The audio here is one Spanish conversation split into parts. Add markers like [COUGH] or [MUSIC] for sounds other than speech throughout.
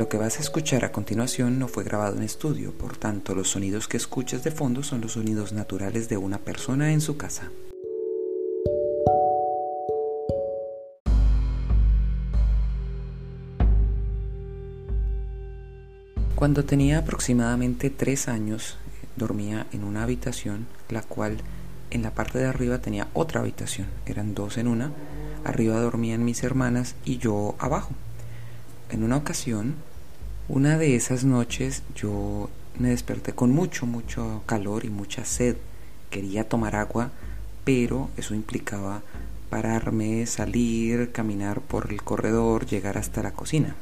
Lo que vas a escuchar a continuación no fue grabado en estudio, por tanto los sonidos que escuchas de fondo son los sonidos naturales de una persona en su casa. Cuando tenía aproximadamente tres años, dormía en una habitación, la cual en la parte de arriba tenía otra habitación, eran dos en una, arriba dormían mis hermanas y yo abajo. En una ocasión, una de esas noches yo me desperté con mucho, mucho calor y mucha sed. Quería tomar agua, pero eso implicaba pararme, salir, caminar por el corredor, llegar hasta la cocina.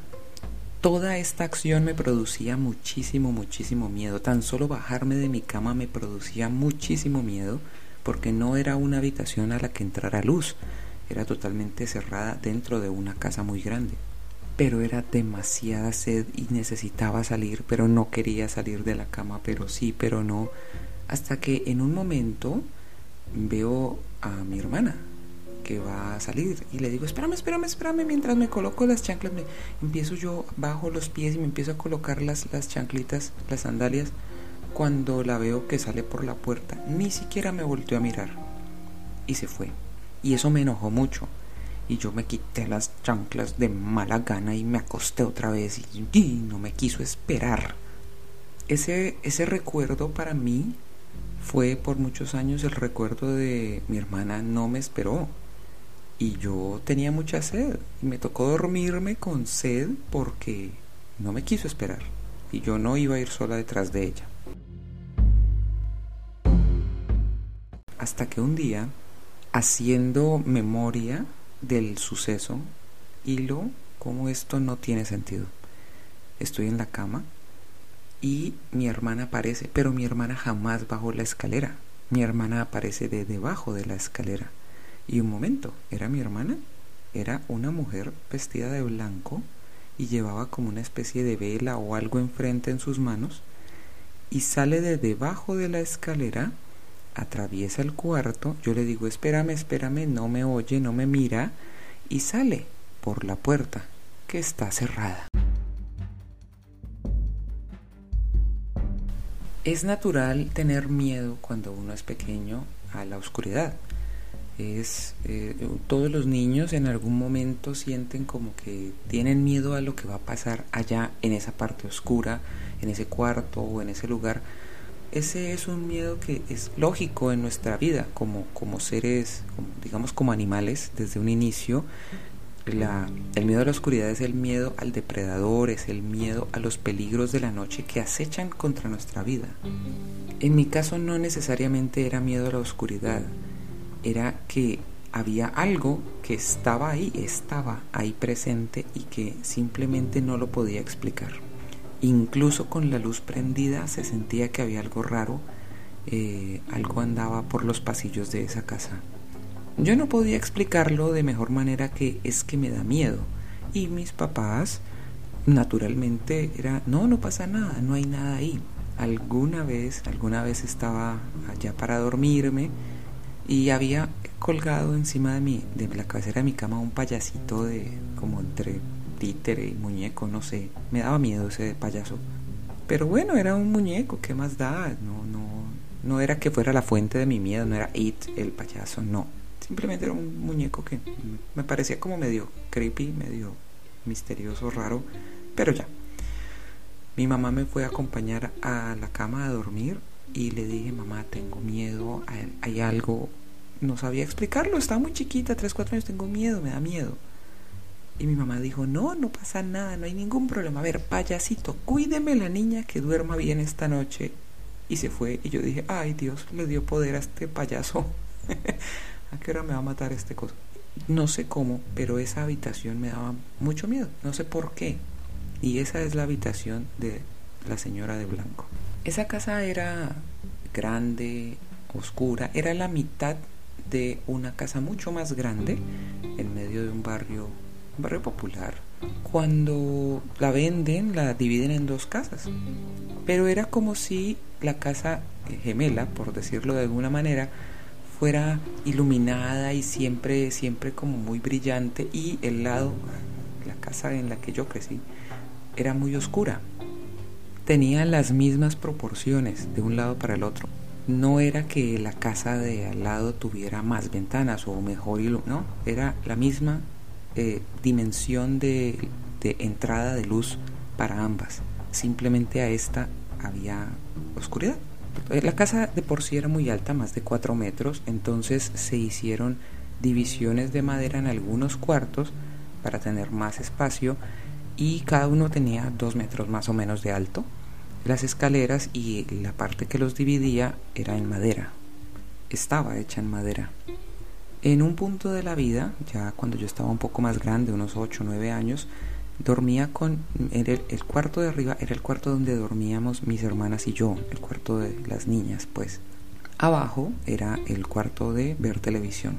Toda esta acción me producía muchísimo, muchísimo miedo. Tan solo bajarme de mi cama me producía muchísimo miedo porque no era una habitación a la que entrara luz. Era totalmente cerrada dentro de una casa muy grande. Pero era demasiada sed y necesitaba salir, pero no quería salir de la cama, pero sí, pero no. Hasta que en un momento veo a mi hermana que va a salir y le digo, espérame, espérame, espérame, mientras me coloco las chanclas, me empiezo yo bajo los pies y me empiezo a colocar las, las chanclitas, las sandalias, cuando la veo que sale por la puerta, ni siquiera me volteó a mirar y se fue. Y eso me enojó mucho. Y yo me quité las chanclas de mala gana y me acosté otra vez y, no me quiso esperar. Ese, ese recuerdo para mí fue por muchos años el recuerdo de mi hermana no me esperó y yo tenía mucha sed y me tocó dormirme con sed porque no me quiso esperar y yo no iba a ir sola detrás de ella. Hasta que un día, haciendo memoria del suceso, hilo como esto no tiene sentido. Estoy en la cama y mi hermana aparece, pero mi hermana jamás bajó la escalera. Mi hermana aparece de debajo de la escalera y un momento, ¿era mi hermana? Era una mujer vestida de blanco y llevaba como una especie de vela o algo enfrente en sus manos y sale de debajo de la escalera, atraviesa el cuarto, yo le digo, espérame, espérame, no me oye, no me mira, y sale por la puerta, que está cerrada. Es natural tener miedo cuando uno es pequeño a la oscuridad es eh, todos los niños en algún momento sienten como que tienen miedo a lo que va a pasar allá en esa parte oscura, en ese cuarto o en ese lugar. Ese es un miedo que es lógico en nuestra vida como, como seres, digamos como animales desde un inicio. La, el miedo a la oscuridad es el miedo al depredador, es el miedo a los peligros de la noche que acechan contra nuestra vida. En mi caso no necesariamente era miedo a la oscuridad, era que había algo que estaba ahí, estaba ahí presente y que simplemente no lo podía explicar. Incluso con la luz prendida se sentía que había algo raro, eh, algo andaba por los pasillos de esa casa. Yo no podía explicarlo de mejor manera que es que me da miedo. Y mis papás, naturalmente, era, no, no pasa nada, no hay nada ahí. Alguna vez, alguna vez estaba allá para dormirme, y había colgado encima de mi, de la cabecera de mi cama un payasito de como entre títere muñeco, no sé, me daba miedo ese payaso. Pero bueno, era un muñeco, ¿qué más da? No, no, no era que fuera la fuente de mi miedo, no era It, el payaso, no. Simplemente era un muñeco que me parecía como medio creepy, medio misterioso, raro, pero ya. Mi mamá me fue a acompañar a la cama a dormir y le dije, mamá, tengo miedo, hay algo no sabía explicarlo, estaba muy chiquita, 3, 4 años, tengo miedo, me da miedo. Y mi mamá dijo, no, no pasa nada, no hay ningún problema. A ver, payasito, cuídeme la niña que duerma bien esta noche. Y se fue y yo dije, ay Dios, le dio poder a este payaso. [LAUGHS] ¿A qué hora me va a matar este cosa? No sé cómo, pero esa habitación me daba mucho miedo, no sé por qué. Y esa es la habitación de la señora de blanco. Esa casa era grande, oscura, era la mitad de una casa mucho más grande en medio de un barrio, barrio popular. Cuando la venden, la dividen en dos casas. Pero era como si la casa gemela, por decirlo de alguna manera, fuera iluminada y siempre, siempre como muy brillante y el lado, la casa en la que yo crecí, era muy oscura. Tenía las mismas proporciones de un lado para el otro. No era que la casa de al lado tuviera más ventanas o mejor, no, era la misma eh, dimensión de, de entrada de luz para ambas. Simplemente a esta había oscuridad. La casa de por sí era muy alta, más de 4 metros, entonces se hicieron divisiones de madera en algunos cuartos para tener más espacio y cada uno tenía 2 metros más o menos de alto. Las escaleras y la parte que los dividía era en madera, estaba hecha en madera. En un punto de la vida, ya cuando yo estaba un poco más grande, unos 8 o 9 años, dormía con el, el, cuarto de arriba era el cuarto donde dormíamos mis hermanas y yo el cuarto de las niñas pues. Abajo era el cuarto de ver televisión.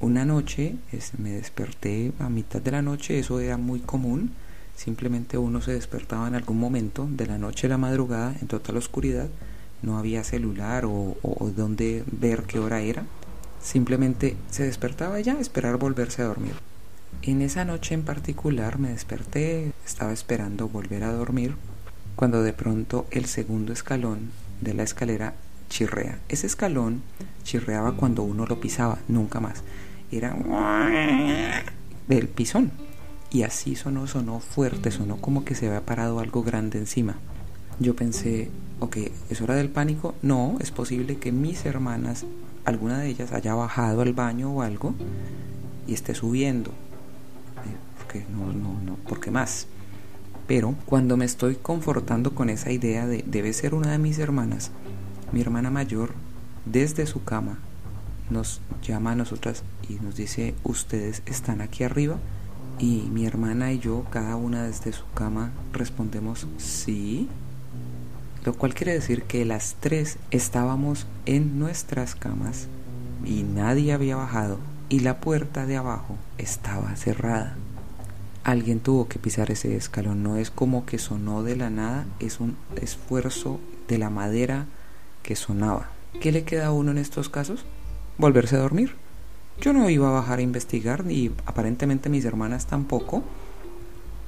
Una noche me desperté a mitad de la noche eso era muy común simplemente uno se despertaba en algún momento de la noche a la madrugada en total oscuridad no había celular o, o, donde ver qué hora era simplemente se despertaba ya esperar volverse a dormir en esa noche en particular me desperté, estaba esperando volver a dormir, cuando de pronto el segundo escalón de la escalera chirrea. Ese escalón chirreaba cuando uno lo pisaba, nunca más. Era del pisón. Y así sonó, sonó fuerte, sonó como que se había parado algo grande encima. Yo pensé, ok, ¿es hora del pánico? No, es posible que mis hermanas, alguna de ellas haya bajado al baño o algo y esté subiendo no, no, no, porque más. Pero cuando me estoy confortando con esa idea de debe ser una de mis hermanas, mi hermana mayor, desde su cama, nos llama a nosotras y nos dice, ustedes están aquí arriba. Y mi hermana y yo, cada una desde su cama, respondemos sí. Lo cual quiere decir que las tres estábamos en nuestras camas y nadie había bajado y la puerta de abajo estaba cerrada alguien tuvo que pisar ese escalón. No es como que sonó de la nada, es un esfuerzo de la madera que sonaba. ¿Qué le queda a uno en estos casos? Volverse a dormir. Yo no iba a bajar a investigar, ni aparentemente mis hermanas tampoco.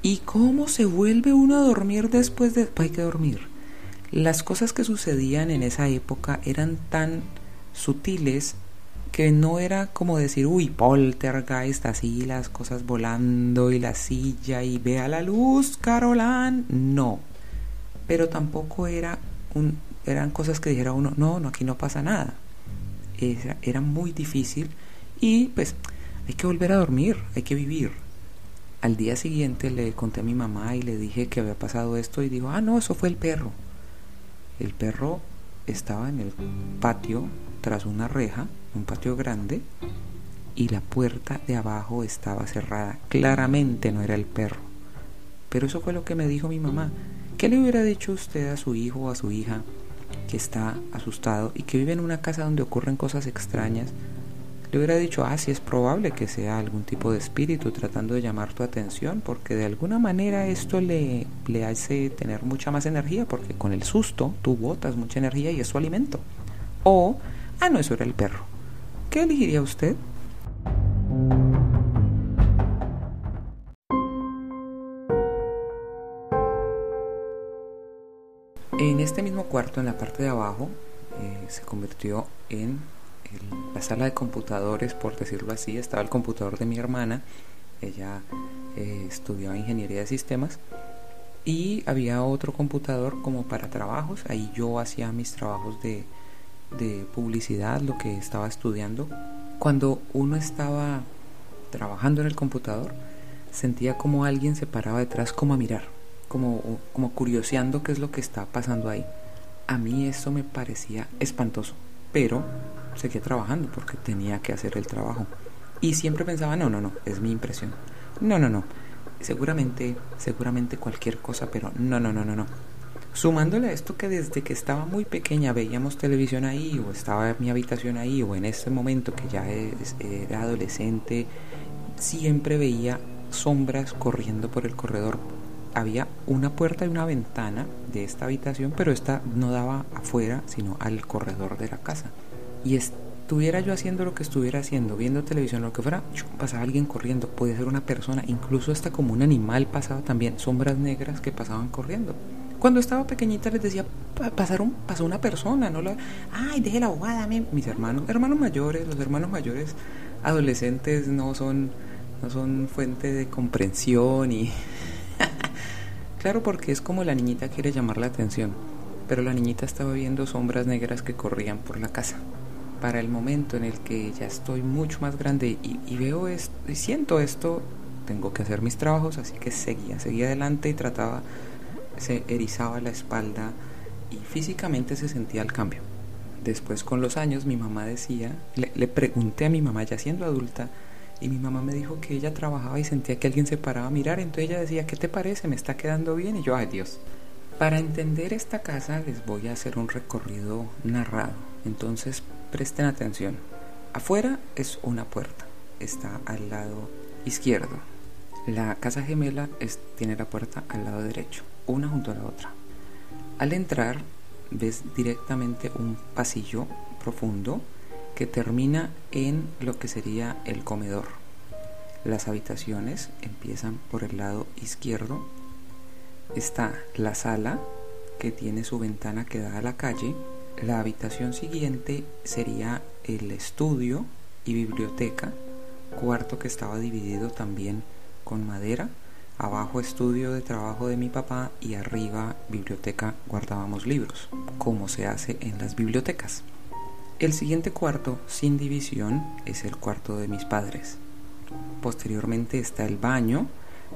¿Y cómo se vuelve uno a dormir después de... Hay que dormir. Las cosas que sucedían en esa época eran tan sutiles que no era como decir, uy, poltergeist, así las cosas volando y la silla y vea la luz, Carolán. No. Pero tampoco era un, eran cosas que dijera uno, no, no, aquí no pasa nada. Era, era muy difícil y pues hay que volver a dormir, hay que vivir. Al día siguiente le conté a mi mamá y le dije que había pasado esto y dijo, ah, no, eso fue el perro. El perro estaba en el patio tras una reja un patio grande y la puerta de abajo estaba cerrada. Claramente no era el perro. Pero eso fue lo que me dijo mi mamá. ¿Qué le hubiera dicho usted a su hijo o a su hija que está asustado y que vive en una casa donde ocurren cosas extrañas? Le hubiera dicho, ah, sí es probable que sea algún tipo de espíritu tratando de llamar tu atención, porque de alguna manera esto le, le hace tener mucha más energía, porque con el susto tú botas mucha energía y es su alimento. O, ah, no, eso era el perro ¿Qué elegiría usted? En este mismo cuarto, en la parte de abajo, eh, se convirtió en la sala de computadores, por decirlo así. Estaba el computador de mi hermana, ella eh, estudiaba ingeniería de sistemas y había otro computador como para trabajos. Ahí yo hacía mis trabajos de de publicidad, lo que estaba estudiando, cuando uno estaba trabajando en el computador, sentía como alguien se paraba detrás como a mirar, como, como curioseando qué es lo que está pasando ahí. A mí eso me parecía espantoso, pero seguía trabajando porque tenía que hacer el trabajo. Y siempre pensaba, no, no, no, es mi impresión. No, no, no. Seguramente, seguramente cualquier cosa, pero no, no, no, no, no. Sumándole a esto que desde que estaba muy pequeña veíamos televisión ahí, o estaba en mi habitación ahí, o en este momento que ya era adolescente, siempre veía sombras corriendo por el corredor. Había una puerta y una ventana de esta habitación, pero esta no daba afuera, sino al corredor de la casa. Y estuviera yo haciendo lo que estuviera haciendo, viendo televisión, lo que fuera, pasaba alguien corriendo, podía ser una persona, incluso hasta como un animal pasaba también, sombras negras que pasaban corriendo. Cuando estaba pequeñita les decía, pasaron, pasó una persona, no la, ay, deje la abogada, mis hermanos, hermanos mayores, los hermanos mayores adolescentes no son, no son fuente de comprensión y [LAUGHS] claro porque es como la niñita quiere llamar la atención, pero la niñita estaba viendo sombras negras que corrían por la casa. Para el momento en el que ya estoy mucho más grande y, veo esto y siento esto, tengo que hacer mis trabajos, así que seguía, seguía adelante y trataba se erizaba la espalda y físicamente se sentía el cambio. Después con los años mi mamá decía, le, pregunté a mi mamá ya siendo adulta y mi mamá me dijo que ella trabajaba y sentía que alguien se paraba a mirar, entonces ella decía, ¿qué te parece? ¿Me está quedando bien? Y yo, ay Dios. Para entender esta casa les voy a hacer un recorrido narrado, entonces presten atención. Afuera es una puerta, está al lado izquierdo. La casa gemela tiene la puerta al lado derecho una junto a la otra. Al entrar ves directamente un pasillo profundo que termina en lo que sería el comedor. Las habitaciones empiezan por el lado izquierdo. Está la sala que tiene su ventana que da a la calle. La habitación siguiente sería el estudio y biblioteca, cuarto que estaba dividido también con madera Abajo estudio de trabajo de mi papá y arriba biblioteca guardábamos libros, como se hace en las bibliotecas. El siguiente cuarto, sin división, es el cuarto de mis padres. Posteriormente está el baño,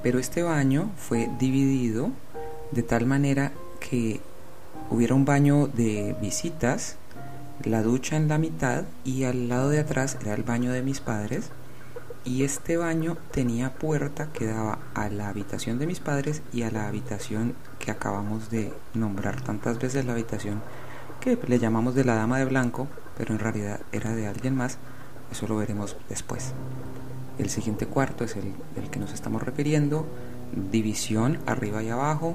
pero este baño fue dividido de tal manera que hubiera un baño de visitas, la ducha en la mitad y al lado de atrás era el baño de mis padres. Y este baño tenía puerta que daba a la habitación de mis padres y a la habitación que acabamos de nombrar tantas veces la habitación que le llamamos de la dama de blanco pero en realidad era de alguien más. Eso lo veremos después. El siguiente cuarto es el, el que nos estamos refiriendo. División arriba y abajo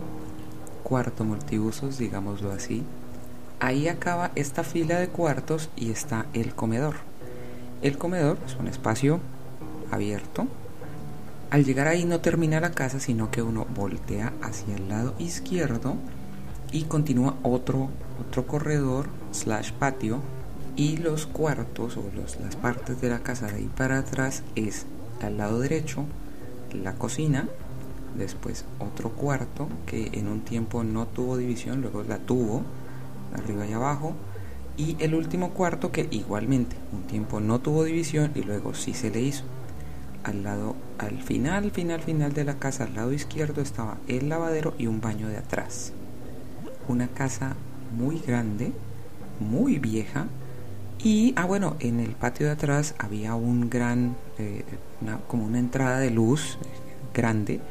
cuarto multiusos digámoslo así ahí acaba esta fila de cuartos y está el comedor el comedor es un espacio abierto. Al llegar ahí no termina la casa, sino que uno voltea hacia el lado izquierdo y continúa otro, otro corredor slash patio y los cuartos o las partes de la casa de ahí para atrás es al lado derecho la cocina, después otro cuarto que en un tiempo no tuvo división, luego la tuvo, arriba y abajo, y el último cuarto que igualmente un tiempo no tuvo división y luego sí se le hizo al lado, al final, final, final de la casa, al lado izquierdo estaba el lavadero y un baño de atrás. Una casa muy grande, muy vieja. Y, ah, bueno, en el patio de atrás había un gran, eh, como una entrada de luz grande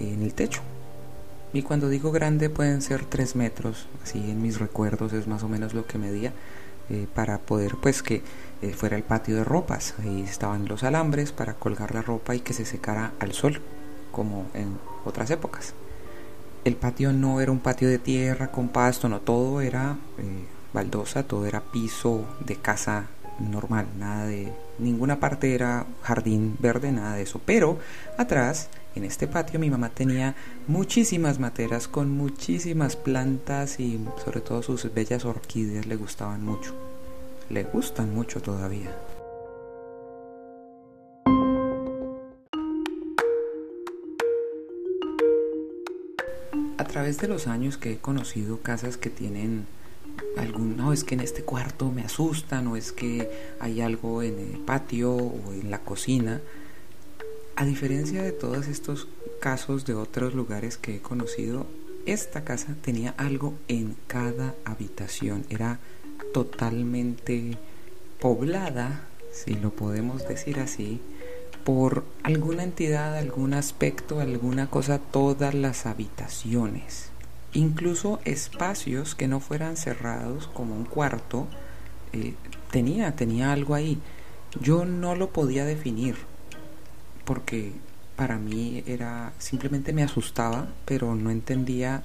en el techo. Y cuando digo grande pueden ser tres metros, así en mis recuerdos es más o menos lo que medía, eh, para poder pues que eh, fuera el patio de ropas. Ahí estaban los alambres para colgar la ropa y que se secara al sol, como en otras épocas. El patio no era un patio de tierra con pasto, no, todo era eh, baldosa, todo era piso de casa normal, nada de ninguna parte era jardín verde, nada de eso. Pero atrás, en este patio, mi mamá tenía muchísimas materas con muchísimas plantas y sobre todo sus bellas orquídeas le gustaban mucho le gustan mucho todavía. A través de los años que he conocido casas que tienen algún, no, es que en este cuarto me asustan o es que hay algo en el patio o en la cocina, a diferencia de todos estos casos de otros lugares que he conocido, esta casa tenía algo en cada habitación, era totalmente poblada, si lo podemos decir así, por alguna entidad, algún aspecto, alguna cosa, todas las habitaciones. Incluso espacios que no fueran cerrados como un cuarto, eh, tenía, tenía algo ahí. Yo no lo podía definir porque para mí era simplemente me asustaba, pero no entendía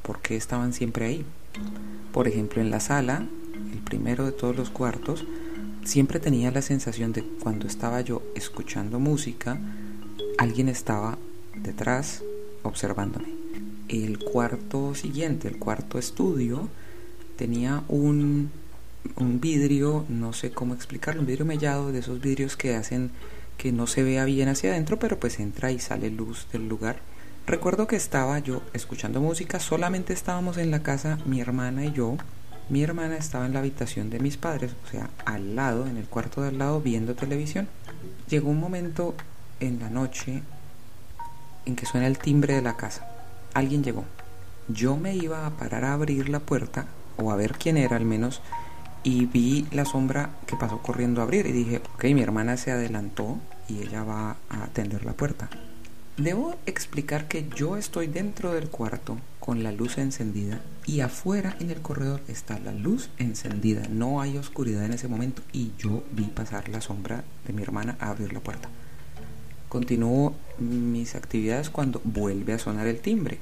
por qué estaban siempre ahí. Por ejemplo, en la sala, el primero de todos los cuartos, siempre tenía la sensación de cuando estaba yo escuchando música, alguien estaba detrás observándome. El cuarto siguiente, el cuarto estudio, tenía un, un vidrio, no sé cómo explicarlo, un vidrio mellado de esos vidrios que hacen que no se vea bien hacia adentro, pero pues entra y sale luz del lugar. Recuerdo que estaba yo escuchando música, solamente estábamos en la casa mi hermana y yo. Mi hermana estaba en la habitación de mis padres, o sea, al lado, en el cuarto de al lado, viendo televisión. Llegó un momento en la noche en que suena el timbre de la casa. Alguien llegó. Yo me iba a parar a abrir la puerta, o a ver quién era al menos, y vi la sombra que pasó corriendo a abrir y dije, ok, mi hermana se adelantó y ella va a atender la puerta. Debo explicar que yo estoy dentro del cuarto con la luz encendida y afuera en el corredor está la luz encendida. No hay oscuridad en ese momento y yo vi pasar la sombra de mi hermana a abrir la puerta. Continúo mis actividades cuando vuelve a sonar el timbre.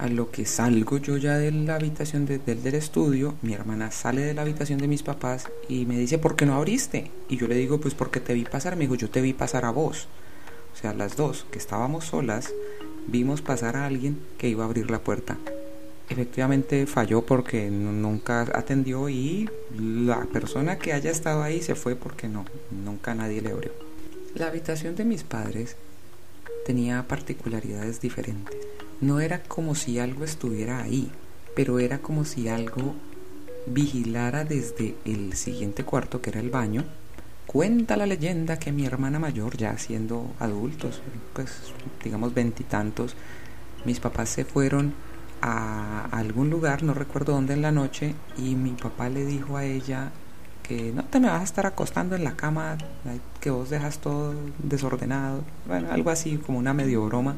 A lo que salgo yo ya de la habitación del, del estudio, mi hermana sale de la habitación de mis papás y me dice, ¿por qué no abriste? Y yo le digo, pues porque te vi pasar. Me dijo, yo te vi pasar a vos. O sea, las dos, que estábamos solas, vimos pasar a alguien que iba a abrir la puerta. Efectivamente falló porque nunca atendió y la persona que haya estado ahí se fue porque no, nunca nadie le abrió. La habitación de mis padres tenía particularidades diferentes. No era como si algo estuviera ahí, pero era como si algo vigilara desde el siguiente cuarto, que era el baño. Cuenta la leyenda que mi hermana mayor, ya siendo adultos, pues digamos veintitantos, mis papás se fueron a algún lugar, no recuerdo dónde en la noche, y mi papá le dijo a ella no te me vas a estar acostando en la cama, que vos dejas todo desordenado, bueno, algo así como una medio broma.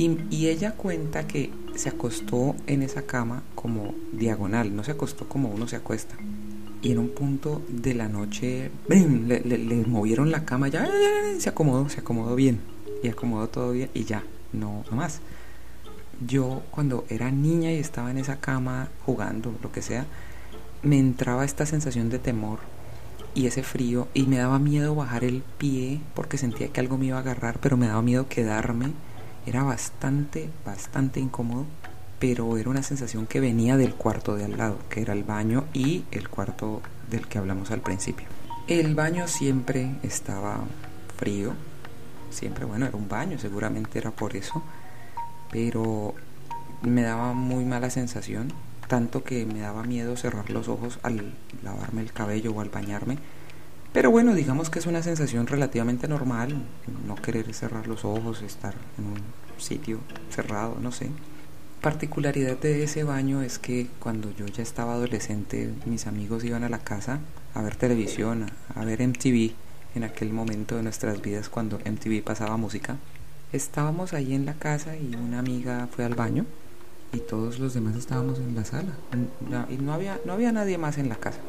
Y, ella cuenta que se acostó en esa cama como diagonal, no se acostó como uno se acuesta. Y en un punto de la noche, le, le, movieron la cama, ya, se acomodó, se acomodó bien, y acomodó todo bien, y ya, no más. Yo cuando era niña y estaba en esa cama jugando, lo que sea, me entraba esta sensación de temor y ese frío y me daba miedo bajar el pie porque sentía que algo me iba a agarrar, pero me daba miedo quedarme. Era bastante, bastante incómodo, pero era una sensación que venía del cuarto de al lado, que era el baño y el cuarto del que hablamos al principio. El baño siempre estaba frío, siempre, bueno, era un baño, seguramente era por eso, pero me daba muy mala sensación tanto que me daba miedo cerrar los ojos al lavarme el cabello o al bañarme. Pero bueno, digamos que es una sensación relativamente normal, no querer cerrar los ojos, estar en un sitio cerrado, no sé. Particularidad de ese baño es que cuando yo ya estaba adolescente, mis amigos iban a la casa a ver televisión, a, ver MTV, en aquel momento de nuestras vidas cuando MTV pasaba música. Estábamos ahí en la casa y una amiga fue al baño y todos los demás estábamos en la sala y no había, no había nadie más en la casa.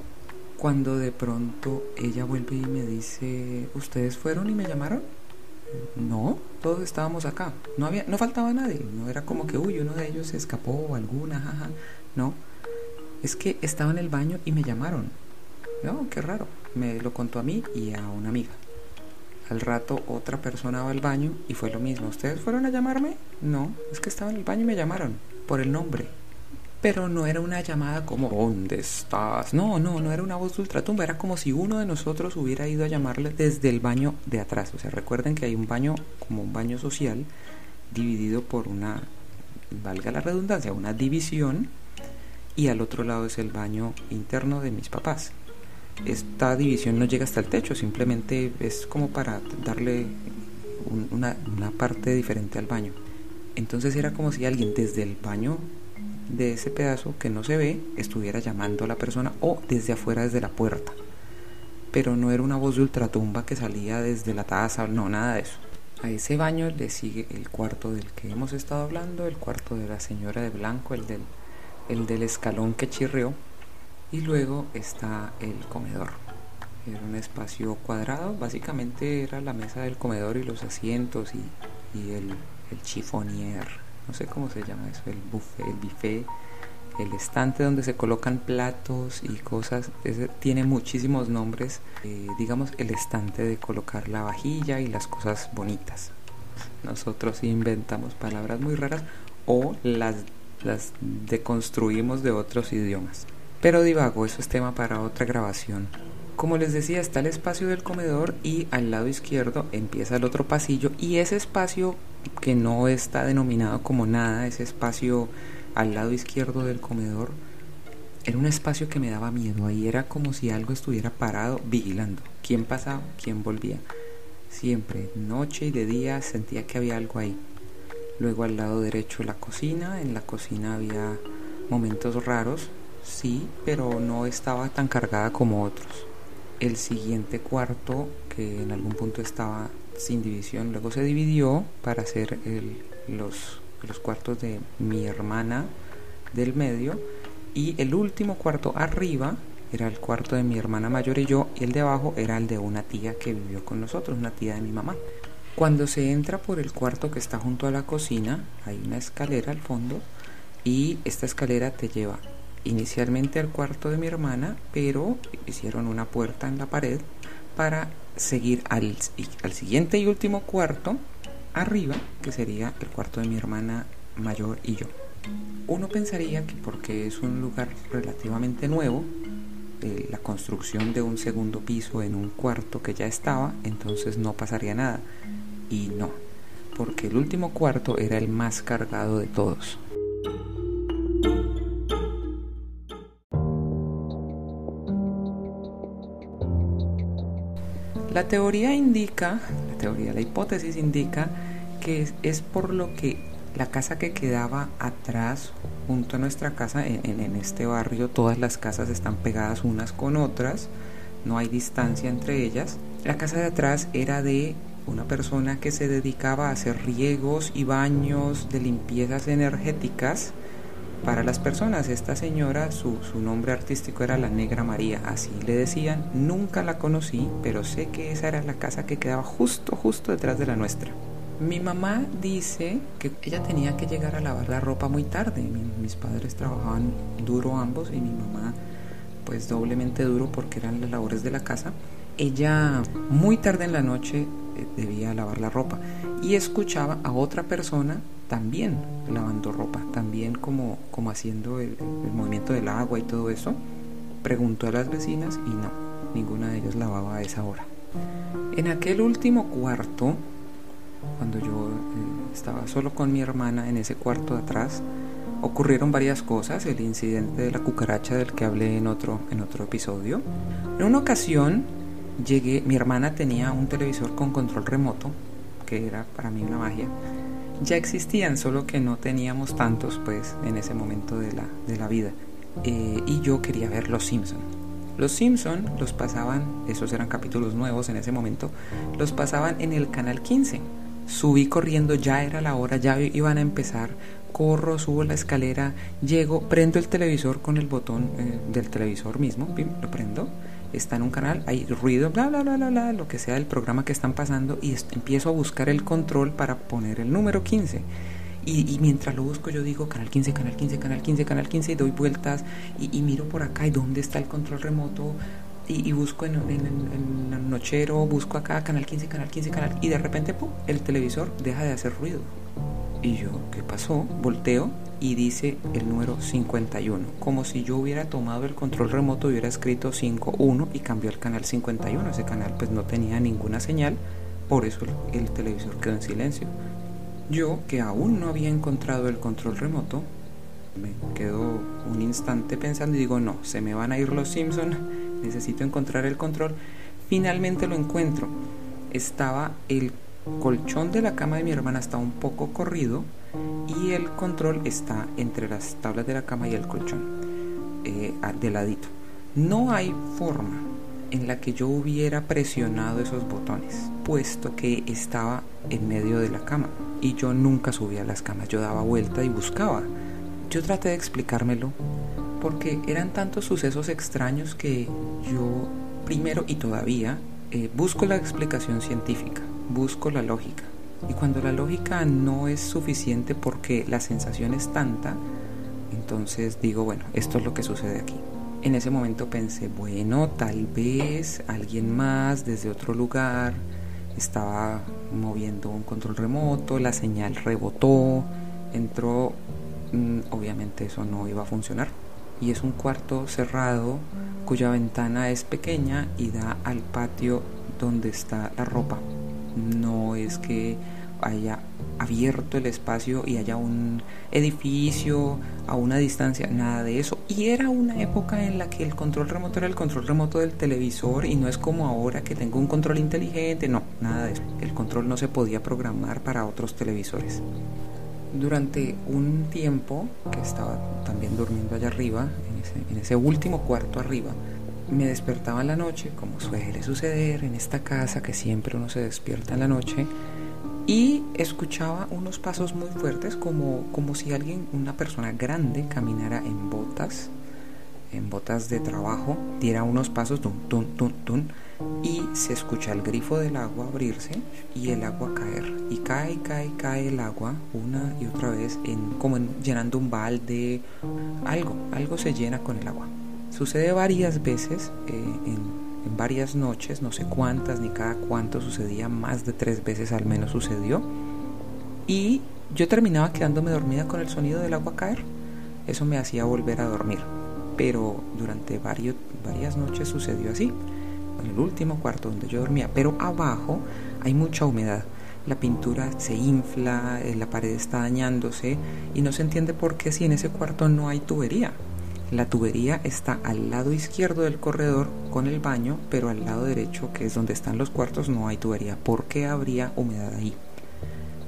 Cuando de pronto ella vuelve y me dice, ¿ustedes fueron y me llamaron? No, todos estábamos acá. No había, no faltaba nadie. No era como que, uy, uno de ellos se escapó alguna, jaja. No, es que estaba en el baño y me llamaron. No, qué raro. Me lo contó a mí y a una amiga. Al rato otra persona va al baño y fue lo mismo. ¿Ustedes fueron a llamarme? No, es que estaba en el baño y me llamaron por el nombre. Pero no era una llamada como ¿Dónde estás? No, no, no era una voz de ultratumba, era como si uno de nosotros hubiera ido a llamarle desde el baño de atrás. O sea, recuerden que hay un baño como un baño social dividido por una, valga la redundancia, una división y al otro lado es el baño interno de mis papás. Esta división no llega hasta el techo, simplemente es como para darle una, una parte diferente al baño. Entonces era como si alguien desde el baño de ese pedazo que no se ve estuviera llamando a la persona o desde afuera, desde la puerta. Pero no era una voz de ultratumba que salía desde la taza, no, nada de eso. A ese baño le sigue el cuarto del que hemos estado hablando, el cuarto de la señora de blanco, el del, el del escalón que chirrió, y luego está el comedor. Era un espacio cuadrado, básicamente era la mesa del comedor y los asientos y, y el el chiffonier, no sé cómo se llama eso, el buffet, el buffet el estante donde se colocan platos y cosas, tiene muchísimos nombres, eh, digamos el estante de colocar la vajilla y las cosas bonitas. Nosotros inventamos palabras muy raras o las, las deconstruimos de otros idiomas. Pero divago, eso es tema para otra grabación. Como les decía, está el espacio del comedor y al lado izquierdo empieza el otro pasillo y ese espacio que no está denominado como nada, ese espacio al lado izquierdo del comedor, era un espacio que me daba miedo. Ahí era como si algo estuviera parado vigilando. ¿Quién pasaba? ¿Quién volvía? Siempre, noche y de día, sentía que había algo ahí. Luego al lado derecho la cocina. En la cocina había momentos raros, sí, pero no estaba tan cargada como otros el siguiente cuarto, que en algún punto estaba sin división, luego se dividió para hacer los, los cuartos de mi hermana del medio. Y el último cuarto arriba era el cuarto de mi hermana mayor y yo. Y el de abajo era el de una tía que vivió con nosotros, una tía de mi mamá. Cuando se entra por el cuarto que está junto a la cocina, hay una escalera al fondo y esta escalera te lleva inicialmente al cuarto de mi hermana, pero hicieron una puerta en la pared para seguir al, al siguiente y último cuarto arriba, que sería el cuarto de mi hermana mayor y yo. Uno pensaría que porque es un lugar relativamente nuevo, la construcción de un segundo piso en un cuarto que ya estaba, entonces no pasaría nada. Y no, porque el último cuarto era el más cargado de todos. La teoría indica, la teoría, la hipótesis indica que es, por lo que la casa que quedaba atrás, junto a nuestra casa, en, en, este barrio, todas las casas están pegadas unas con otras, no hay distancia entre ellas. La casa de atrás era de una persona que se dedicaba a hacer riegos y baños de limpiezas energéticas para las personas. Esta señora, su, nombre artístico era la Negra María, así le decían. Nunca la conocí, pero sé que esa era la casa que quedaba justo, justo detrás de la nuestra. Mi mamá dice que ella tenía que llegar a lavar la ropa muy tarde. mis padres trabajaban duro ambos y mi mamá pues doblemente duro porque eran las labores de la casa. Ella muy tarde en la noche eh, debía lavar la ropa y escuchaba a otra persona también lavando ropa, también como, como haciendo el, movimiento del agua y todo eso. Preguntó a las vecinas y no, ninguna de ellas lavaba a esa hora. En aquel último cuarto, cuando yo eh, estaba solo con mi hermana en ese cuarto de atrás, ocurrieron varias cosas, el incidente de la cucaracha del que hablé en otro, en otro episodio. En una ocasión llegué, mi hermana tenía un televisor con control remoto, que era para mí una magia, ya existían, solo que no teníamos tantos pues en ese momento de la, de la vida. Eh, y yo quería ver Los Simpson. Los Simpson los pasaban, esos eran capítulos nuevos en ese momento, los pasaban en el canal 15. Subí corriendo, ya era la hora, ya iban a empezar. Corro, subo la escalera, llego, prendo el televisor con el botón eh, del televisor mismo, lo prendo está en un canal, hay ruido, bla, bla, bla, bla, bla, lo que sea del programa que están pasando y empiezo a buscar el control para poner el número 15. Y, mientras lo busco yo digo canal 15, canal 15, canal 15, canal 15 y doy vueltas y, miro por acá y dónde está el control remoto y, busco en, en, el nochero, busco acá canal 15, canal 15, canal y de repente ¡pum! el televisor deja de hacer ruido. Y yo, ¿qué pasó? Volteo y dice el número 51, como si yo hubiera tomado el control remoto y hubiera escrito 51 y cambió el canal 51. Ese canal pues no tenía ninguna señal, por eso el, televisor quedó en silencio. Yo, que aún no había encontrado el control remoto, me quedo un instante pensando y digo, no, se me van a ir los Simpson, necesito encontrar el control. Finalmente lo encuentro. Estaba el colchón de la cama de mi hermana está un poco corrido y el control está entre las tablas de la cama y el colchón, eh, de ladito. No hay forma en la que yo hubiera presionado esos botones, puesto que estaba en medio de la cama y yo nunca subía a las camas, yo daba vuelta y buscaba. Yo traté de explicármelo porque eran tantos sucesos extraños que yo primero y todavía eh, busco la explicación científica, busco la lógica y cuando la lógica no es suficiente porque la sensación es tanta, Entonces digo, bueno, esto es lo que sucede aquí. En ese momento pensé, bueno, tal vez alguien más desde otro lugar estaba moviendo un control remoto, la señal rebotó, entró, mm, obviamente eso no iba a funcionar. Y es un cuarto cerrado cuya ventana es pequeña y da al patio donde está la ropa. No es que haya abierto el espacio y haya un edificio a una distancia, nada de eso. Y era una época en la que el control remoto era el control remoto del televisor y no es como ahora que tengo un control inteligente, no, nada de eso. El control no se podía programar para otros televisores. Durante un tiempo que estaba también durmiendo allá arriba, en ese, en ese último cuarto arriba, me despertaba en la noche, como suele suceder en esta casa que siempre uno se despierta en la noche, y escuchaba unos pasos muy fuertes como, como si alguien, una persona grande, caminara en botas, en botas de trabajo, diera unos pasos, tun, tun, y se escucha el grifo del agua abrirse y el agua caer. Y cae, cae, cae el agua una y otra vez, en, como llenando un balde, algo, algo se llena con el agua. Sucede varias veces eh, en varias noches, no sé cuántas ni cada cuánto sucedía, más de tres veces al menos sucedió. Y yo terminaba quedándome dormida con el sonido del agua caer. Eso me hacía volver a dormir. Pero durante varias noches sucedió así. En el último cuarto donde yo dormía. Pero abajo hay mucha humedad. La pintura se infla, eh, la pared está dañándose y no se entiende por qué si en ese cuarto no hay tubería. La tubería está al lado izquierdo del corredor con el baño, pero al lado derecho, que es donde están los cuartos, no hay tubería. ¿Por qué habría humedad ahí?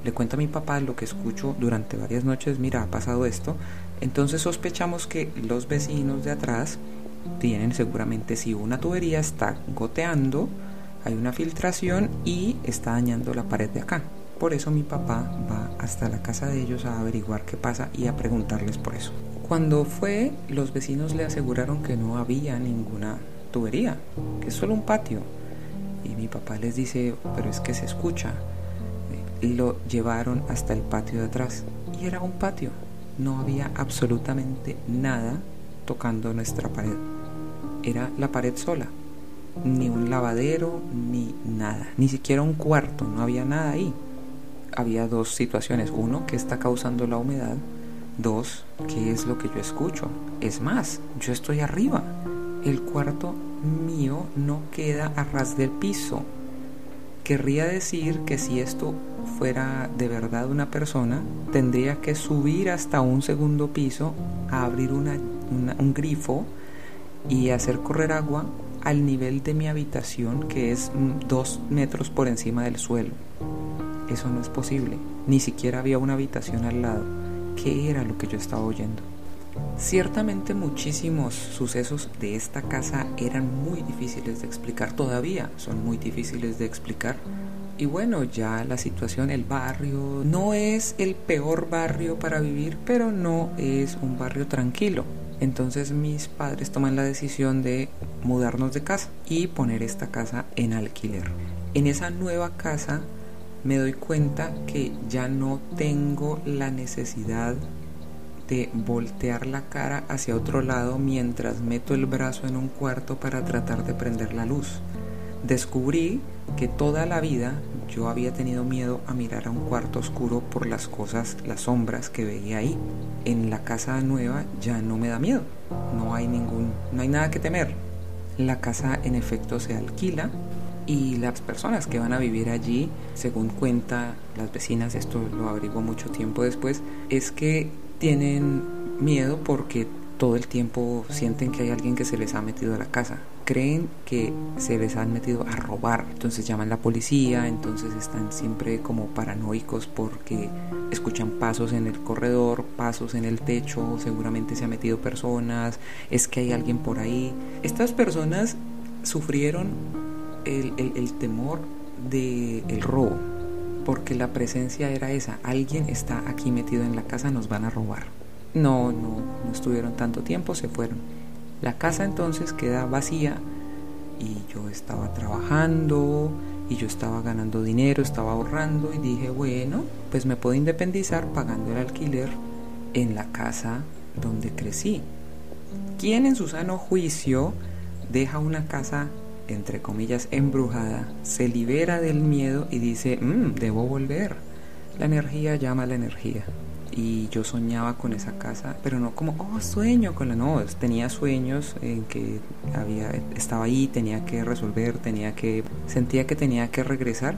Le cuento a mi papá lo que escucho durante varias noches, mira, ha pasado esto. Entonces sospechamos que los vecinos de atrás tienen seguramente si una tubería está goteando, hay una filtración y está dañando la pared de acá. Por eso mi papá va hasta la casa de ellos a averiguar qué pasa y a preguntarles por eso. Cuando fue, los vecinos le aseguraron que no había ninguna tubería, que es solo un patio. Y mi papá les dice, pero es que se escucha. Lo llevaron hasta el patio de atrás y era un patio. No había absolutamente nada tocando nuestra pared. Era la pared sola. Ni un lavadero, ni nada. Ni siquiera un cuarto. No había nada ahí. Había dos situaciones. Uno, que está causando la humedad Dos, ¿qué es lo que yo escucho? Es más, yo estoy arriba. El cuarto mío no queda a ras del piso. Querría decir que si esto fuera de verdad una persona, tendría que subir hasta un segundo piso, abrir un grifo y hacer correr agua al nivel de mi habitación, que es dos metros por encima del suelo. Eso no es posible. Ni siquiera había una habitación al lado qué era lo que yo estaba oyendo. Ciertamente muchísimos sucesos de esta casa eran muy difíciles de explicar, todavía son muy difíciles de explicar. Y bueno, ya la situación, el barrio, no es el peor barrio para vivir, pero no es un barrio tranquilo. Entonces mis padres toman la decisión de mudarnos de casa y poner esta casa en alquiler. En esa nueva casa me doy cuenta que ya no tengo la necesidad de voltear la cara hacia otro lado mientras meto el brazo en un cuarto para tratar de prender la luz. Descubrí que toda la vida yo había tenido miedo a mirar a un cuarto oscuro por las cosas, las sombras que veía ahí. En la casa nueva ya no me da miedo. No hay ningún, no hay nada que temer. La casa en efecto se alquila y las personas que van a vivir allí, según cuenta las vecinas, esto lo averiguo mucho tiempo después, es que tienen miedo porque todo el tiempo sienten que hay alguien que se les ha metido a la casa. Creen que se les han metido a robar, entonces llaman la policía, entonces están siempre como paranoicos porque escuchan pasos en el corredor, pasos en el techo, seguramente se han metido personas, es que hay alguien por ahí. Estas personas sufrieron el, temor del el robo, porque la presencia era esa, alguien está aquí metido en la casa, nos van a robar. No, no, no estuvieron tanto tiempo, se fueron. La casa entonces queda vacía y yo estaba trabajando y yo estaba ganando dinero, estaba ahorrando y dije, bueno, pues me puedo independizar pagando el alquiler en la casa donde crecí. ¿Quién en su sano juicio deja una casa, entre comillas, embrujada, se libera del miedo y dice, mmm, debo volver? La energía llama a la energía. Y yo soñaba con esa casa, pero no como, oh, sueño con la, no, tenía sueños en que había, estaba ahí, tenía que resolver, tenía que, sentía que tenía que regresar.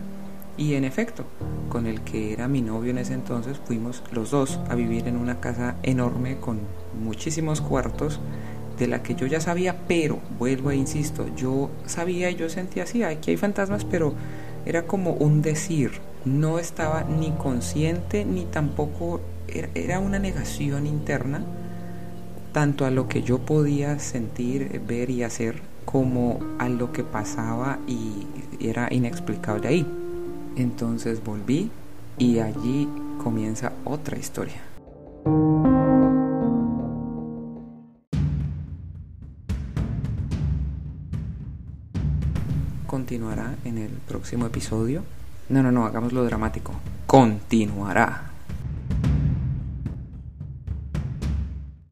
Y en efecto, con el que era mi novio en ese entonces, fuimos los dos a vivir en una casa enorme con muchísimos cuartos de la que yo ya sabía, pero vuelvo e insisto, yo sabía y yo sentía así, aquí hay fantasmas, pero era como un decir, no estaba ni consciente ni tampoco era, una negación interna tanto a lo que yo podía sentir, ver y hacer como a lo que pasaba y era inexplicable ahí. Entonces volví y allí comienza otra historia. Continuará en el próximo episodio. No, no, no, hagámoslo dramático. Continuará.